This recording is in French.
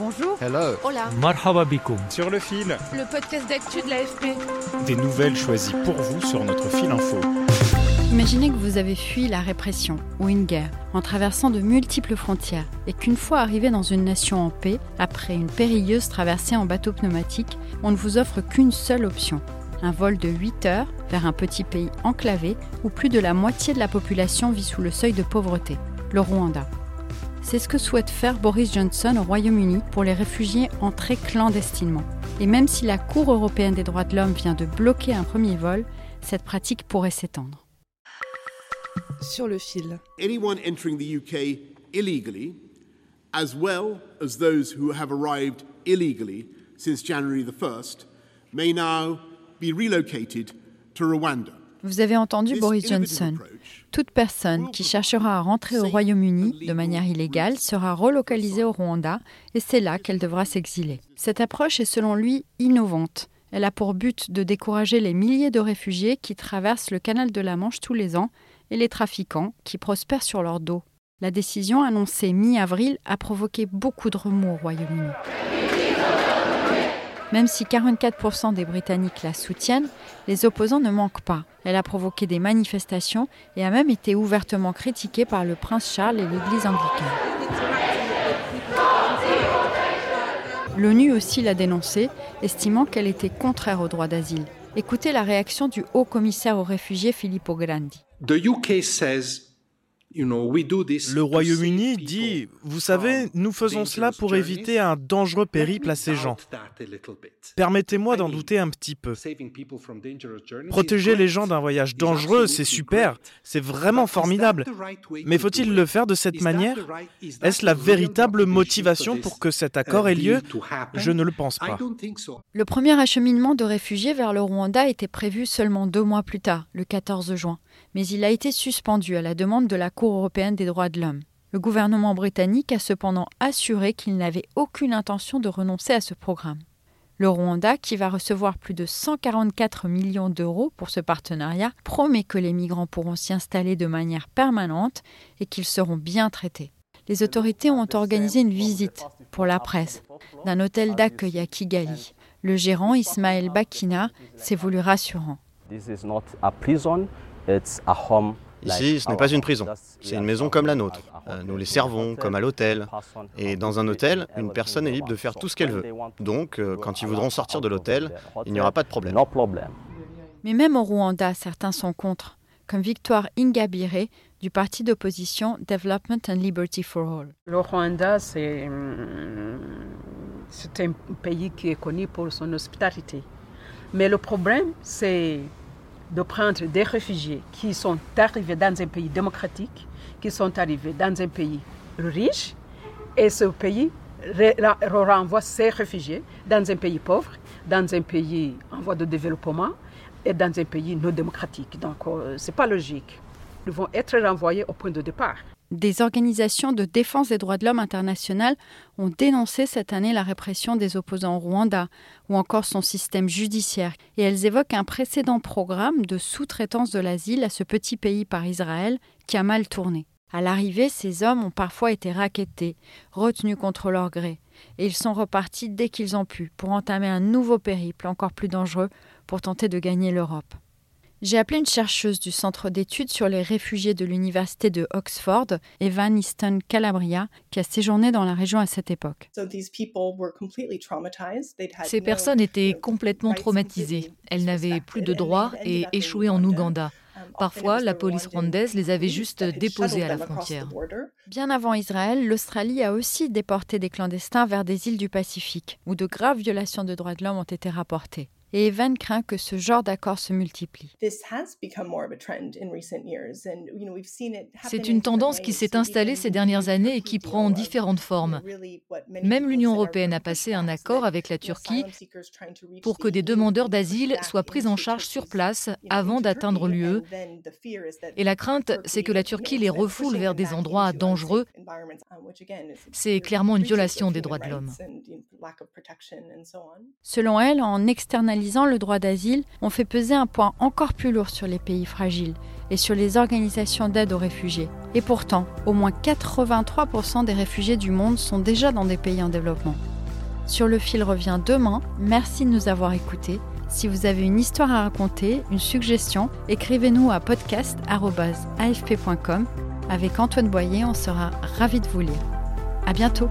Bonjour. Hello. Hola. Marhaba bikoum. Sur le fil, Le podcast d'actu de l'AFP. des nouvelles choisies pour vous sur notre fil info. Imaginez que vous avez fui la répression ou une guerre en traversant de multiples frontières et qu'une fois arrivé dans une nation en paix, après une périlleuse traversée en bateau pneumatique, on ne vous offre qu'une seule option. Un vol de 8 heures vers un petit pays enclavé où plus de la moitié de la population vit sous le seuil de pauvreté, le Rwanda. C'est ce que souhaite faire Boris Johnson au Royaume-Uni pour les réfugiés entrés clandestinement. Et même si la Cour européenne des droits de l'homme vient de bloquer un premier vol, cette pratique pourrait s'étendre. Sur le fil. anyone entering the UK illegally, as well as those who have arrived illegally since January the 1st, may now be relocated to Rwanda. Vous avez entendu Boris Johnson. Toute personne qui cherchera à rentrer au Royaume-Uni de manière illégale sera relocalisée au Rwanda et c'est là qu'elle devra s'exiler. Cette approche est selon lui innovante. Elle a pour but de décourager les milliers de réfugiés qui traversent le canal de la Manche tous les ans et les trafiquants qui prospèrent sur leur dos. La décision annoncée mi-avril a provoqué beaucoup de remous au Royaume-Uni. Même si 44% des Britanniques la soutiennent, les opposants ne manquent pas. Elle a provoqué des manifestations et a même été ouvertement critiquée par le prince Charles et l'Église anglicane. L'ONU aussi l'a dénoncée, estimant qu'elle était contraire au droit d'asile. Écoutez la réaction du haut commissaire aux réfugiés Filippo Grandi. Le Royaume-Uni dit, vous savez, nous faisons cela dangerous pour éviter un dangereux périple à ces gens. Doubt that a little bit. Permettez-moi d'en douter un petit peu. saving people from dangerous journeys is Protéger les great. gens d'un voyage dangereux, c'est super, c'est vraiment formidable. Mais to faut-il do le it? faire de cette manière? Est-ce la véritable motivation pour this, que cet uh, accord ait lieu? Je ne le pense I pas. don't think so. Le premier acheminement de réfugiés vers le Rwanda était prévu seulement deux mois plus tard, le 14 juin, mais il a été suspendu à la demande de la Cour européenne des droits de l'homme. Le gouvernement britannique a cependant assuré qu'il n'avait aucune intention de renoncer à ce programme. Le Rwanda, qui va recevoir plus de 144 millions d'euros pour ce partenariat, promet que les migrants pourront s'y installer de manière permanente et qu'ils seront bien traités. Les autorités ont organisé une visite pour la presse d'un hôtel d'accueil à Kigali. Le gérant Ismaël Bakina s'est voulu rassurant. Ici, ce n'est pas une prison, c'est une maison comme la nôtre. Euh, Nous les servons comme à l'hôtel. Et dans un hôtel, une personne est libre de faire tout ce qu'elle veut. Donc, euh, quand ils voudront sortir de l'hôtel, il n'y aura pas de problème. Mais même au Rwanda, certains sont contre, comme Victoire Ingabire du parti d'opposition Development and Liberty for All. Le Rwanda, c'est hum, c'est un pays qui est connu pour son hospitalité. Mais le problème, c'est de prendre des réfugiés qui sont arrivés dans un pays démocratique, qui sont arrivés dans un pays riche, et ce pays re- re- renvoie ces réfugiés dans un pays pauvre, dans un pays en voie de développement et dans un pays non démocratique. Donc, euh, ce n'est pas logique. Ils vont être renvoyés au point de départ. Des organisations de défense des droits de l'homme internationales ont dénoncé cette année la répression des opposants au Rwanda ou encore son système judiciaire et elles évoquent un précédent programme de sous-traitance de l'asile à ce petit pays par Israël qui a mal tourné. À l'arrivée, ces hommes ont parfois été rackettés, retenus contre leur gré, et ils sont repartis dès qu'ils ont pu pour entamer un nouveau périple encore plus dangereux pour tenter de gagner l'Europe. J'ai appelé une chercheuse du Centre d'études sur les réfugiés de l'Université de Oxford, Evan Easton Calabria, qui a séjourné dans la région à cette époque. Ces personnes étaient complètement traumatisées. Elles n'avaient plus de droits et échouaient en Ouganda. Parfois, la police rwandaise les avait juste déposés à la frontière. Bien avant Israël, l'Australie a aussi déporté des clandestins vers des îles du Pacifique, où de graves violations de droits de l'homme ont été rapportées. Et Evan craint que ce genre d'accord se multiplie. C'est une tendance qui s'est installée ces dernières années et qui prend différentes formes. Même l'Union européenne a passé un accord avec la Turquie pour que des demandeurs d'asile soient pris en charge sur place avant d'atteindre l'UE. Et la crainte, c'est que la Turquie les refoule vers des endroits dangereux. C'est clairement une violation des droits de l'homme. Selon elle, en externalisant le droit d'asile, on fait peser un poids encore plus lourd sur les pays fragiles et sur les organisations d'aide aux réfugiés. Et pourtant, au moins 83% des réfugiés du monde sont déjà dans des pays en développement. Sur le fil revient demain. Merci de nous avoir écoutés. Si vous avez une histoire à raconter, une suggestion, écrivez-nous à podcast.afp.com. Avec Antoine Boyer, on sera ravis de vous lire. À bientôt!